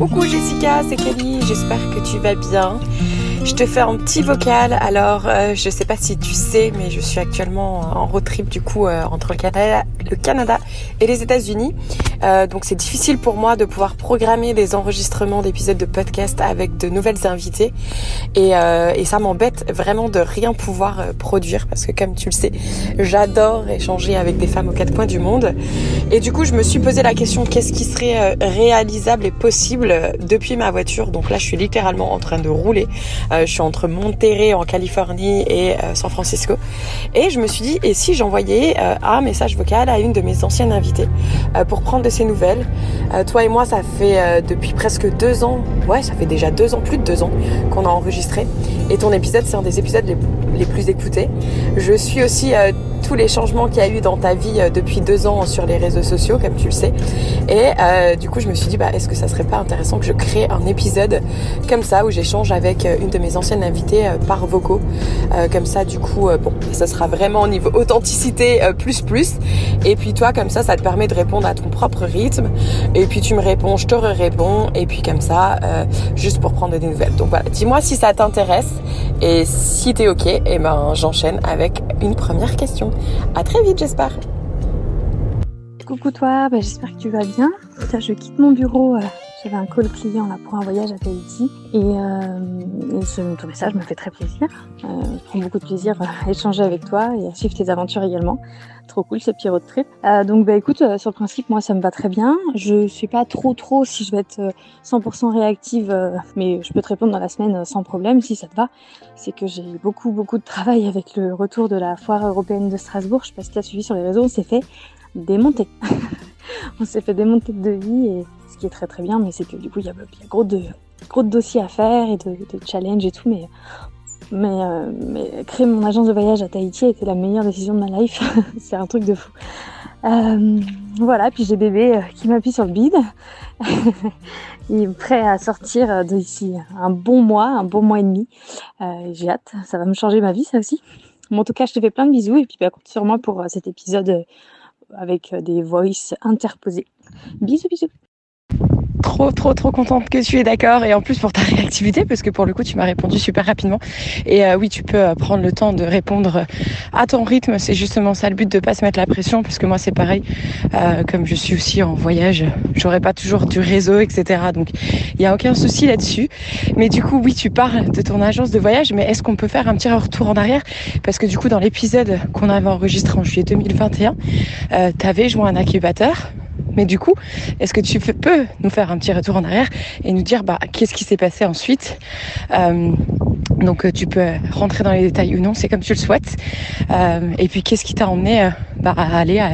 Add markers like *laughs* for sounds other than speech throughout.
Coucou Jessica, c'est Kelly, j'espère que tu vas bien. Je te fais un petit vocal. Alors, euh, je sais pas si tu sais, mais je suis actuellement en road trip du coup euh, entre le Canada, le Canada et les États-Unis. Euh, donc, c'est difficile pour moi de pouvoir programmer des enregistrements d'épisodes de podcast avec de nouvelles invités. Et, et ça m'embête vraiment de rien pouvoir produire parce que, comme tu le sais, j'adore échanger avec des femmes aux quatre coins du monde. Et du coup, je me suis posé la question qu'est-ce qui serait réalisable et possible depuis ma voiture? Donc là, je suis littéralement en train de rouler euh, je suis entre Monterrey en Californie et euh, San Francisco. Et je me suis dit, et si j'envoyais euh, un message vocal à une de mes anciennes invitées pour prendre ses nouvelles Toi et moi, ça fait depuis presque deux ans, ouais, ça fait déjà deux ans, plus de deux ans qu'on a enregistré. Et ton épisode, c'est un des épisodes les, plus écoutés. Je suis aussi tous les changements qu'il y a eu dans ta vie depuis deux ans sur les réseaux sociaux, comme tu le sais. Et euh, du coup, je me suis dit, bah, est-ce que ça serait pas intéressant que je crée un épisode comme ça où j'échange avec une de mes anciennes invitées euh, par vocaux. Euh, comme ça, du coup, euh, bon, ça sera vraiment au niveau authenticité plus plus. Et puis toi, comme ça, ça te permet de répondre à ton propre rythme. Et puis tu me réponds, je te réponds. Et puis comme ça, juste pour prendre des nouvelles. Donc voilà, dis-moi si ça t'intéresse. Et si t'es ok, eh ben j'enchaîne avec une première question. À très vite, j'espère. Coucou toi, bah, j'espère que tu vas bien. je quitte mon bureau j'avais un call client là pour un voyage à Tahiti et, euh, ce, ton message me fait très plaisir. Euh, je prends beaucoup de plaisir à *laughs* échanger avec toi et à suivre tes aventures également. Trop cool ce petit road trip. Euh, donc bah écoute, euh, sur le principe moi ça me va très bien. Je suis pas trop trop si je vais être 100% euh, réactive, euh, mais je peux te répondre dans la semaine sans problème si ça te va. C'est que j'ai beaucoup beaucoup de travail avec le retour de la foire européenne de Strasbourg. Je sais pas si tu as suivi sur les réseaux, on s'est fait démonter. *laughs* on s'est fait démonter de devis et qui est très très bien, mais c'est que du coup il y a, gros, de, gros de dossiers à faire et de, challenges et tout, mais, mais, euh, mais, créer mon agence de voyage à Tahiti était la meilleure décision de ma life, *laughs* c'est un truc de fou. Euh, voilà, puis j'ai bébé euh, qui m'appuie sur le bide. *laughs* il est prêt à sortir d'ici un bon mois, un bon mois et demi. j'ai hâte, ça va me changer ma vie ça aussi. en tout cas, je te fais plein de bisous et puis bah, compte sur moi pour cet épisode avec des voices interposées. Bisous, bisous trop trop trop contente que tu es d'accord. Et en plus pour ta *laughs* réactivité parce que pour le coup tu m'as répondu super rapidement. Et euh, oui tu peux euh, prendre le temps de répondre à ton rythme. C'est justement ça le but de pas se mettre la pression parce que moi c'est pareil. Euh, comme je suis aussi en voyage j'aurai pas toujours du réseau etc donc il y a aucun souci là-dessus. Mais du coup oui tu parles de ton agence de voyage mais est-ce qu'on peut faire un petit retour en arrière? Parce que du coup dans l'épisode qu'on avait enregistré en juillet 2021 euh, tu joué un incubateur mais du coup, est-ce que tu peux nous faire un petit retour en arrière et nous dire bah, qu'est-ce qui s'est passé ensuite euh, Donc euh, tu peux rentrer dans les détails ou non, c'est comme tu le souhaites. Euh, et puis qu'est-ce qui t'a emmené bah, à aller à,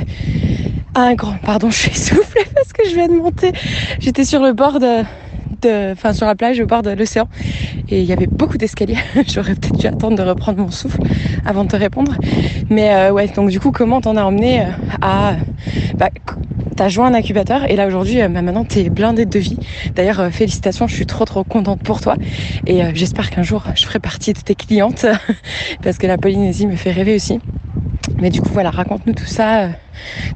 un grand... Pardon, *laughs* je suis essoufflée parce que je viens de monter. J'étais sur le bord de... Sur la plage au bord de l'océan et il y avait beaucoup d'escaliers. *laughs* J'aurais peut-être dû attendre de reprendre mon souffle avant de te répondre. Mais ouais, donc du coup, comment t'en as emmené à bah, tu as joint un incubateur et là aujourd'hui, euh, bah, maintenant, tu es blindé de vie. D'ailleurs, euh, félicitations, je suis trop trop contente pour toi et euh, j'espère qu'un jour, je ferai partie de tes clientes *laughs* parce que la Polynésie me fait rêver aussi. Mais du coup, voilà, raconte-nous tout ça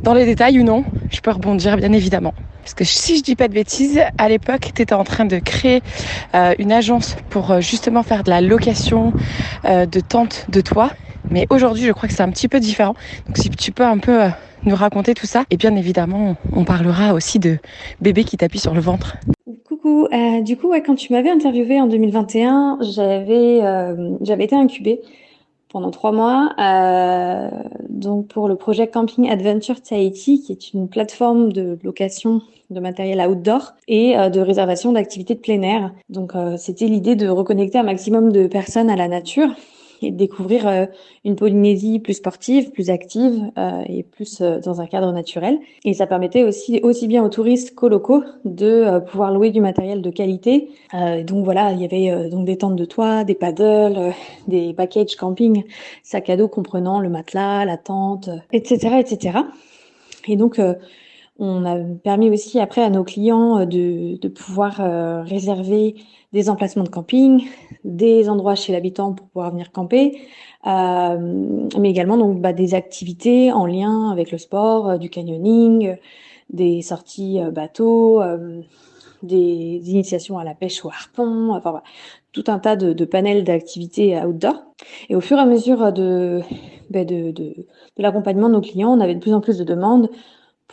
dans les détails ou non. Je peux rebondir, bien évidemment. Parce que si je dis pas de bêtises, à l'époque, tu étais en train de créer une agence pour justement faire de la location de tentes de toi. Mais aujourd'hui, je crois que c'est un petit peu différent. Donc si tu peux un peu nous raconter tout ça. Et bien évidemment, on parlera aussi de bébé qui t'appuie sur le ventre. Coucou, euh, du coup, ouais, quand tu m'avais interviewé en 2021, j'avais euh, j'avais été incubée pendant trois mois, euh, donc pour le projet Camping Adventure Tahiti, qui est une plateforme de location de matériel outdoor et euh, de réservation d'activités de plein air. Donc euh, c'était l'idée de reconnecter un maximum de personnes à la nature et découvrir euh, une Polynésie plus sportive, plus active euh, et plus euh, dans un cadre naturel. Et ça permettait aussi aussi bien aux touristes qu'aux locaux de pouvoir louer du matériel de qualité. donc voilà, il y avait donc des tentes de toit, des paddles, des packages camping, sac à dos comprenant le matelas, la tente, etc., etc. Et donc on a permis aussi après à nos clients de, de pouvoir réserver des emplacements de camping, des endroits chez l'habitant pour pouvoir venir camper, euh, mais également donc bah, des activités en lien avec le sport, euh, du canyoning, des sorties euh, bateau, des initiations à la pêche au harpon, enfin tout un tas de, de panels d'activités outdoor. Et au fur et à mesure de, de, de, de l'accompagnement de nos clients, on avait de plus en plus de demandes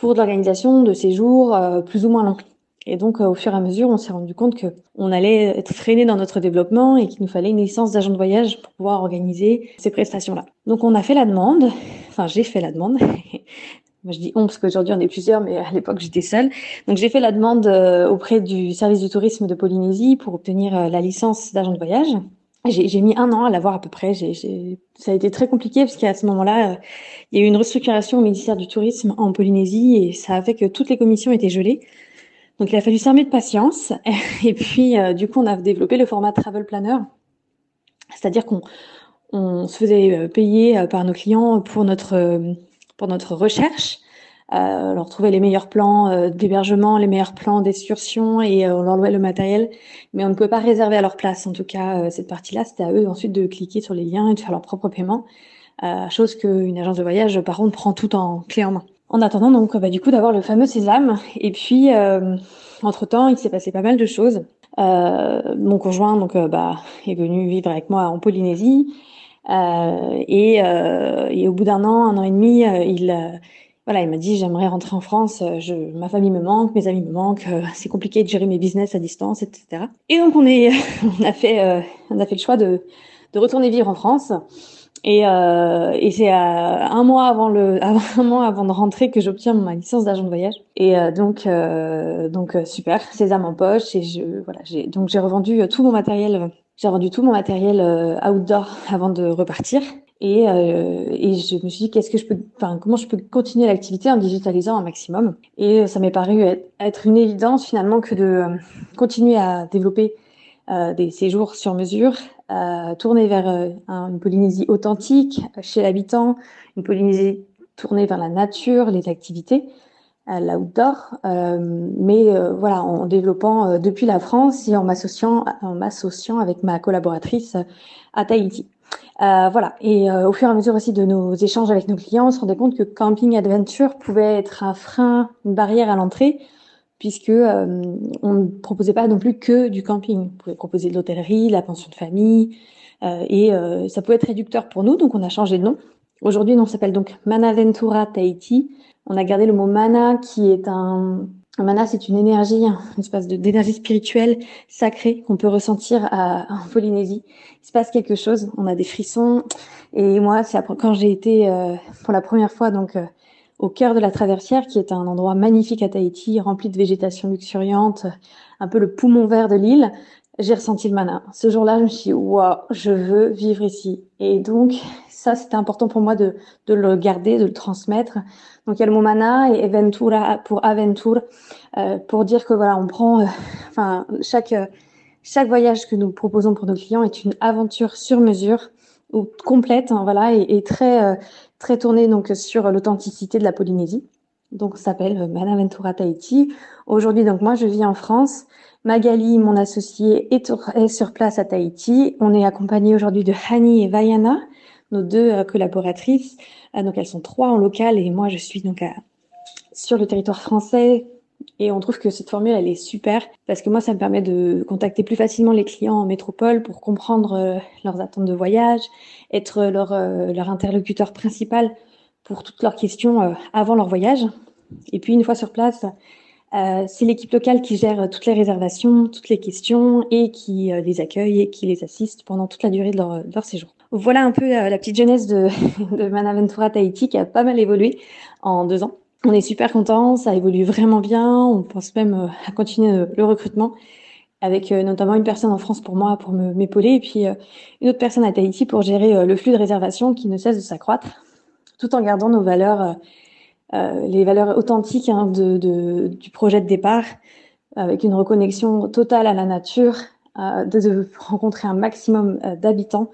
pour l'organisation de séjours euh, plus ou moins longs. Et donc, euh, au fur et à mesure, on s'est rendu compte que on allait être freiné dans notre développement et qu'il nous fallait une licence d'agent de voyage pour pouvoir organiser ces prestations-là. Donc, on a fait la demande. Enfin, j'ai fait la demande. *laughs* Moi, je dis on parce qu'aujourd'hui on est plusieurs, mais à l'époque j'étais seule. Donc j'ai fait la demande euh, auprès du service du tourisme de Polynésie pour obtenir euh, la licence d'agent de voyage. J'ai mis un an à l'avoir à peu près. J'ai, ça a été très compliqué parce qu'à ce moment-là, il y a eu une restructuration au ministère du Tourisme en Polynésie et ça a fait que toutes les commissions étaient gelées. Donc il a fallu s'armer de patience. *laughs* Et puis euh, du coup, on a développé le format Travel Planner, c'est-à-dire qu'on on se faisait euh, payer euh, par nos clients pour notre pour notre recherche. Euh, leur trouver les meilleurs plans d'hébergement, les meilleurs plans d'excursion et on leur louait le matériel, mais on ne pouvait pas réserver à leur place. En tout cas, cette partie-là, c'était à eux ensuite de cliquer sur les liens et de faire leur propre paiement, chose qu'une agence de voyage, par contre, prend tout en clé en main. En attendant donc bah, du coup d'avoir le fameux sésame. Et puis euh, entre temps, il s'est passé pas mal de choses. Euh, mon conjoint donc euh, bah, est venu vivre avec moi en Polynésie. Euh, et, euh, et, au bout d'un an, un an et demi, il voilà, il m'a dit j'aimerais rentrer en France. Je, ma famille me manque, mes amis me manquent. *laughs* c'est compliqué de gérer mes business à distance, etc. Et donc on est, *laughs* on a fait, on a fait le choix de, de retourner vivre en France. Et, euh, et c'est un mois avant le, *laughs* un mois avant de rentrer que j'obtiens ma licence d'agent de voyage. Et euh, donc, euh, donc euh, super, sésame en poche. Et je, voilà, j'ai donc j'ai revendu tout mon matériel. J'ai revendu tout mon matériel outdoor avant de repartir. Et, et je me suis dit qu'est-ce que je peux, enfin comment je peux continuer l'activité en digitalisant un maximum? Et ça m'est paru être une évidence finalement que de continuer à développer des séjours sur mesure euh, tournée vers euh, une Polynésie authentique chez l'habitant, une Polynésie tournée vers la nature, les activités, euh, l'outdoor, euh, mais voilà, en développant depuis la France et en m'associant, en m'associant avec ma collaboratrice à Tahiti. Voilà. Et au fur et à mesure aussi de nos échanges avec nos clients, on se rendait compte que camping adventure pouvait être un frein, une barrière à l'entrée puisque euh, on ne proposait pas non plus que du camping. On pouvait proposer de l'hôtellerie, la pension de famille, euh, et euh, ça pouvait être réducteur pour nous, donc on a changé de nom. Aujourd'hui, on s'appelle donc Manaventura Tahiti. On a gardé le mot mana, qui est un, un mana, c'est une énergie, une espèce d'énergie spirituelle sacrée qu'on peut ressentir à, en Polynésie. Il se passe quelque chose, on a des frissons. Et moi, c'est quand j'ai été pour la première fois donc au cœur de la traversière, qui est un endroit magnifique à Tahiti, rempli de végétation luxuriante, un peu le poumon vert de l'île, j'ai ressenti le mana. Ce jour-là, je me suis dit, waouh, je veux vivre ici. Et donc, ça, c'était important pour moi de, de, le garder, de le transmettre. Donc, il y a le mot mana et Aventura pour aventure, euh, pour dire que voilà, on prend, euh, *laughs* enfin, chaque, chaque voyage que nous proposons pour nos clients est une aventure sur mesure ou complète, hein, voilà, et, et très, euh, très tourné donc sur l'authenticité de la Polynésie. Donc, ça s'appelle Manaventura Tahiti. Aujourd'hui, donc moi, je vis en France. Magali, mon associé, est, sur place à Tahiti. On est accompagné aujourd'hui de Hani et Vaiana, nos deux euh, collaboratrices. Euh, donc, elles sont trois en local et moi, je suis donc sur le territoire français. Et on trouve que cette formule, elle est super parce que moi, ça me permet de contacter plus facilement les clients en métropole pour comprendre euh, leurs attentes de voyage, être leur, euh, leur interlocuteur principal pour toutes leurs questions euh, avant leur voyage. Et puis, une fois sur place, c'est l'équipe locale qui gère toutes les réservations, toutes les questions et qui les accueille et qui les assiste pendant toute la durée de leur, leur séjour. Voilà un peu la petite jeunesse de, *laughs* Manaventura Tahiti qui a pas mal évolué en deux ans. On est super content, ça évolue vraiment bien. On pense même euh, à continuer euh, le recrutement avec euh, notamment une personne en France pour moi pour m'épauler et puis une autre personne à Tahiti pour gérer le flux de réservation qui ne cesse de s'accroître, tout en gardant nos valeurs, les valeurs authentiques hein, du projet de départ, avec une reconnexion totale à la nature, de, rencontrer un maximum d'habitants,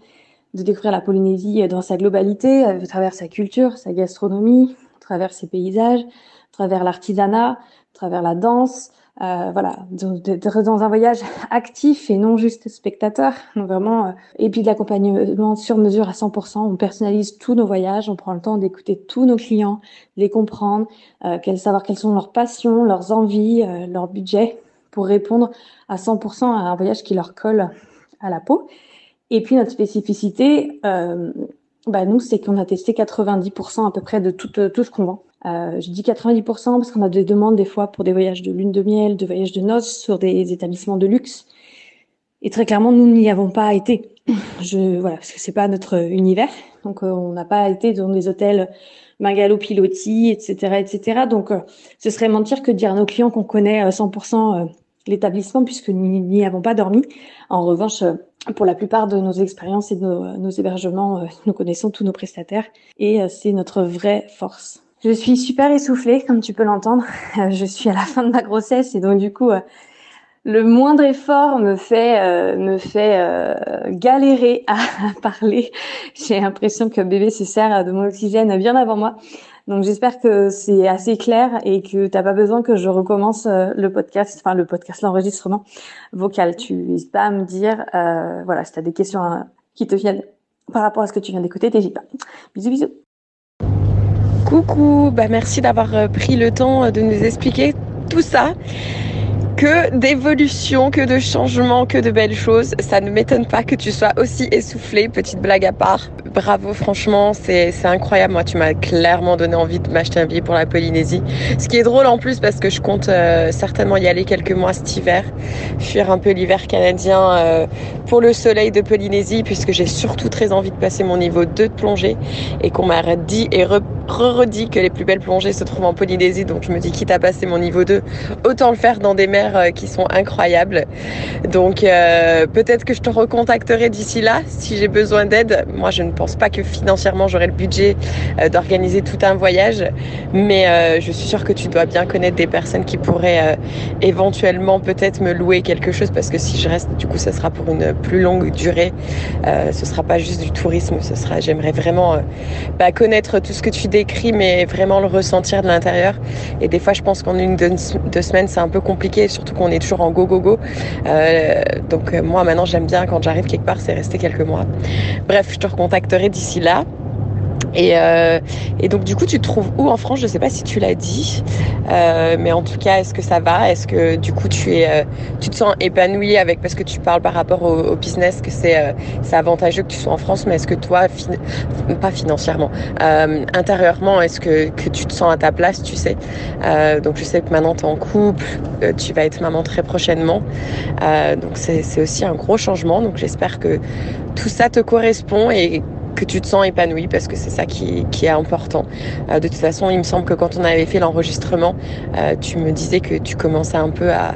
de découvrir la Polynésie dans sa globalité, à travers sa culture, sa gastronomie, travers ces paysages, à travers l'artisanat, à travers la danse, euh, voilà, d'être dans un voyage *laughs* actif et non juste spectateur. Donc vraiment, euh, et puis de l'accompagnement sur mesure à 100%. On personnalise tous nos voyages, on prend le temps d'écouter tous nos clients, les comprendre, euh, savoir quelles sont leurs passions, leurs envies, euh, leur budget, pour répondre à 100% à un voyage qui leur colle à la peau. Et puis notre spécificité, euh, bah nous, c'est qu'on a testé 90% à peu près de tout, tout ce qu'on vend. Euh, je dis 90% parce qu'on a des demandes des fois pour des voyages de lune de miel, de voyages de noces sur des établissements de luxe. Et très clairement, nous n'y avons pas été. *clears throat* Je voilà, parce que c'est pas notre univers. Donc euh, on n'a pas été dans des hôtels Magalo Piloti, etc., etc. Donc euh, ce serait mentir que dire à nos clients qu'on connaît 100% l'établissement puisque nous n'y avons pas dormi. En revanche, pour la plupart de nos expériences et de nos, hébergements, nous connaissons tous nos prestataires et c'est notre vraie force. Je suis super essoufflée, comme tu peux l'entendre. Euh, *laughs* je suis à la fin de ma grossesse et donc du coup, euh, le moindre effort me fait euh, me fait galérer à, *laughs* parler. J'ai l'impression que bébé se sert de mon oxygène bien avant moi. Donc j'espère que c'est assez clair et que t'as pas besoin que je recommence le podcast, enfin le podcast, l'enregistrement vocal. Tu n'hésites pas à me dire, voilà, si t'as des questions qui te viennent par rapport à ce que tu viens d'écouter, t'hésites pas. Bisous bisous. Coucou, bah merci d'avoir euh, pris le temps euh, de nous expliquer tout ça. Que d'évolution, que de changement, que de belles choses. Ça ne m'étonne pas que tu sois aussi essoufflé, petite blague à part. Bravo, franchement, c'est incroyable. Moi, tu m'as clairement donné envie de m'acheter un billet pour la Polynésie. Ce qui est drôle en plus parce que je compte euh, certainement y aller quelques mois cet hiver, fuir un peu l'hiver canadien euh, pour le soleil de Polynésie puisque j'ai surtout très envie de passer mon niveau 2 de plongée et qu'on m'a dit et redit que les plus belles plongées se trouvent en Polynésie. Donc je me dis quitte à passer mon niveau 2, autant le faire dans des mers euh, qui sont incroyables. Donc peut-être que je te recontacterai d'ici là si j'ai besoin d'aide. Moi, je ne pense pense pas que financièrement j'aurai le budget euh, d'organiser tout un voyage, mais euh, je suis sûre que tu dois bien connaître des personnes qui pourraient euh, éventuellement peut-être me louer quelque chose parce que si je reste, du coup, ce sera pour une plus longue durée. ce sera pas juste du tourisme, ce sera, j'aimerais vraiment bah, connaître tout ce que tu décris, mais vraiment le ressentir de l'intérieur. Et des fois, je pense qu'en une deux semaines, c'est un peu compliqué, surtout qu'on est toujours en go go go. donc moi, maintenant, j'aime bien quand j'arrive quelque part, c'est rester quelques mois. Bref, je te recontacte d'ici là. Et, euh, et, donc du coup, tu te trouves où en France? Je sais pas si tu l'as dit, euh, mais en tout cas, est-ce que ça va? Est-ce que du coup, tu es, euh, tu te sens épanoui avec parce que tu parles par rapport au, business que c'est, c'est avantageux que tu sois en France, mais est-ce que toi, pas financièrement, intérieurement, est-ce que, que tu te sens à ta place Tu sais? donc je sais que maintenant tu es en couple, tu vas être maman très prochainement, donc c'est, c'est aussi un gros changement. Donc j'espère que tout ça te correspond et que tu te sens épanoui parce que c'est ça qui, qui, est important. Euh, de toute façon, il me semble que quand on avait fait l'enregistrement, euh, tu me disais que tu commençais un peu à,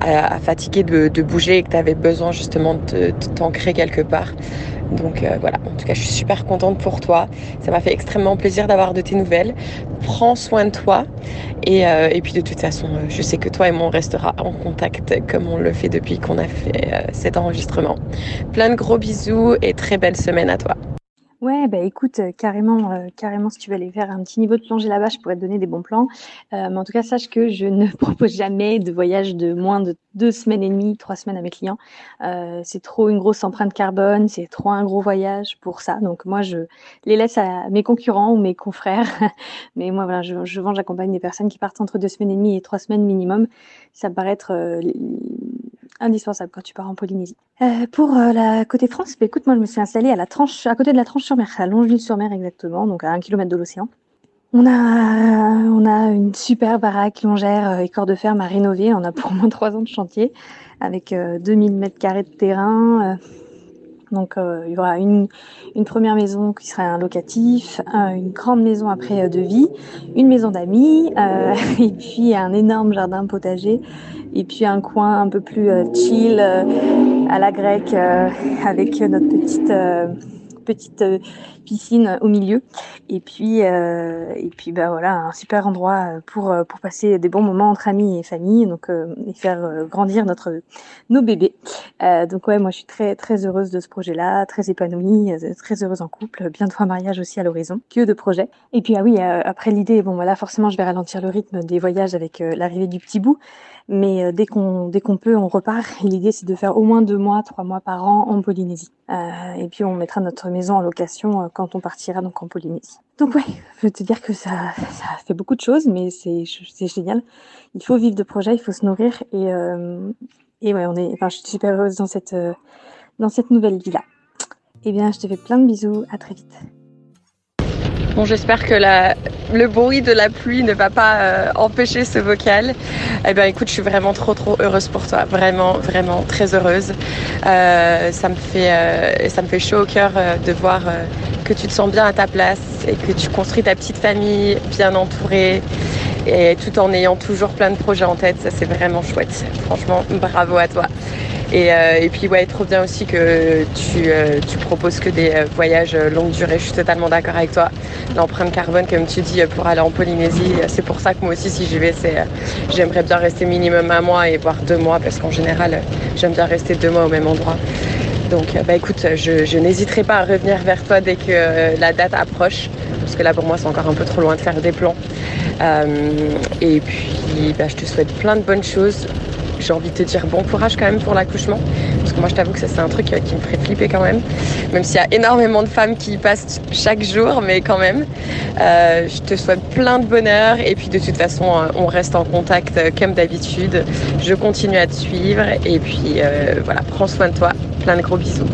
à, fatiguer de, de, bouger et que tu avais besoin justement de, de t'ancrer quelque part. Donc euh, voilà, en tout cas, je suis super contente pour toi. Ça m'a fait extrêmement plaisir d'avoir de tes nouvelles. Prends soin de toi. Et, euh, et, puis de toute façon, je sais que toi et moi, on restera en contact comme on le fait depuis qu'on a fait euh, cet enregistrement. Plein de gros bisous et très belle semaine à toi. Ouais, bah écoute, euh, carrément, euh, carrément, si tu veux aller faire un petit niveau de plongée là-bas, je pourrais te donner des bons plans. Euh, mais en tout cas, sache que je ne *laughs* propose jamais de voyage de moins de deux semaines et demie, trois semaines à mes clients. c'est trop une grosse empreinte carbone, c'est trop un gros voyage pour ça. Donc moi, je les laisse à mes concurrents ou mes confrères. *laughs* mais moi, voilà, je, je vends, j'accompagne des personnes qui partent entre deux semaines et demie et trois semaines minimum. Ça me paraît être indispensable quand tu pars en Polynésie. Euh, pour euh, la côté France, bah, écoute, moi je me suis installée à la tranche, à côté de la tranche sur mer, à Longeville-sur-Mer exactement, donc à un kilomètre de l'océan. On a, on a une super baraque longère euh, et corps de ferme à rénover. On a pour moins trois ans de chantier avec 2000 mètres carrés de terrain. Donc il y aura une, une, première maison qui sera un locatif, une grande maison après de vie, une maison d'amis *laughs* et puis un énorme jardin potager et puis un coin un peu plus euh, chill euh, à la grecque euh, avec notre petite petite piscine au milieu et puis et puis bah voilà un super endroit pour pour passer des bons moments entre amis et famille donc et faire grandir notre nos bébés donc ouais moi je suis très très heureuse de ce projet là très épanouie très heureuse en couple bientôt un mariage aussi à l'horizon que de projets et puis ah oui après l'idée bon voilà forcément je vais ralentir le rythme des voyages avec l'arrivée du petit bout mais euh, dès qu'on dès qu'on peut, on repart. L'idée, c'est de faire au moins deux mois, trois mois par an en Polynésie. Euh, et puis, on mettra notre maison en location euh, quand on partira donc en Polynésie. Donc ouais, je veux te dire que ça, ça fait beaucoup de choses, mais c'est génial. Il faut vivre de projets, il faut se nourrir et, euh, et ouais, on est, enfin, je suis super heureuse dans cette, euh, dans cette nouvelle vie-là. Eh bien, je te fais plein de bisous, à très vite. Bon, j'espère que la, le bruit de la pluie ne va pas euh, empêcher ce vocal. Eh bien, écoute, je suis vraiment trop, trop heureuse pour toi. Vraiment, vraiment très heureuse. Euh, ça me fait, ça me fait chaud au cœur de voir que tu te sens bien à ta place et que tu construis ta petite famille bien entourée et tout en ayant toujours plein de projets en tête. Ça, c'est vraiment chouette. Franchement, bravo à toi. Et, euh, puis ouais, trop bien aussi que tu, euh, proposes que des euh, voyages longue durée. Je suis totalement d'accord avec toi. L'empreinte carbone, comme tu dis, pour aller en Polynésie, c'est pour ça que moi aussi, si j'y vais, j'aimerais bien rester minimum un mois et voire deux mois, parce qu'en général, j'aime bien rester deux mois au même endroit. Donc, bah écoute, je, n'hésiterai pas à revenir vers toi dès que la date approche, parce que là pour moi, c'est encore un peu trop loin de faire des plans. et puis, bah, je te souhaite plein de bonnes choses j'ai envie de te dire bon courage quand même pour l'accouchement. Parce que moi, je t'avoue que ça, c'est un truc qui me ferait flipper quand même. Même s'il y a énormément de femmes qui y passent chaque jour, mais quand même. Euh, je te souhaite plein de bonheur. Et puis, de toute façon, on reste en contact comme d'habitude. Je continue à te suivre. Et puis, euh, voilà, prends soin de toi. Plein de gros bisous.